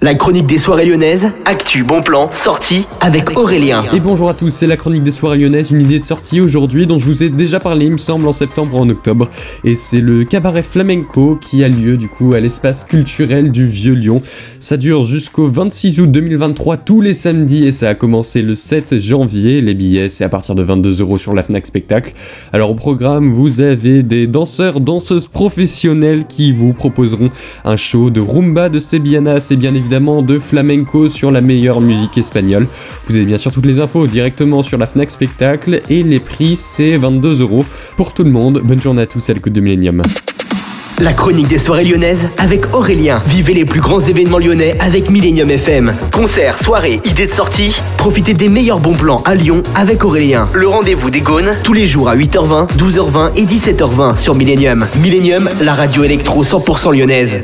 La chronique des soirées lyonnaises, actu, bon plan, sortie avec Aurélien. Et bonjour à tous, c'est la chronique des soirées lyonnaises, une idée de sortie aujourd'hui dont je vous ai déjà parlé, il me semble, en septembre ou en octobre. Et c'est le cabaret flamenco qui a lieu du coup à l'espace culturel du Vieux Lyon. Ça dure jusqu'au 26 août 2023 tous les samedis et ça a commencé le 7 janvier. Les billets c'est à partir de 22 euros sur la Fnac Spectacle. Alors au programme, vous avez des danseurs, danseuses professionnels qui vous proposeront un show de rumba, de sebianas et bien évidemment de flamenco sur la meilleure musique espagnole. Vous avez bien sûr toutes les infos directement sur la Fnac Spectacle et les prix c'est 22 euros pour tout le monde. Bonne journée à tous à l'écoute de Millennium. La chronique des soirées lyonnaises avec Aurélien. Vivez les plus grands événements lyonnais avec Millennium FM. Concerts, soirées, idées de sortie. Profitez des meilleurs bons plans à Lyon avec Aurélien. Le rendez-vous des Gaunes tous les jours à 8h20, 12h20 et 17h20 sur Millennium. Millennium, la radio électro 100% lyonnaise.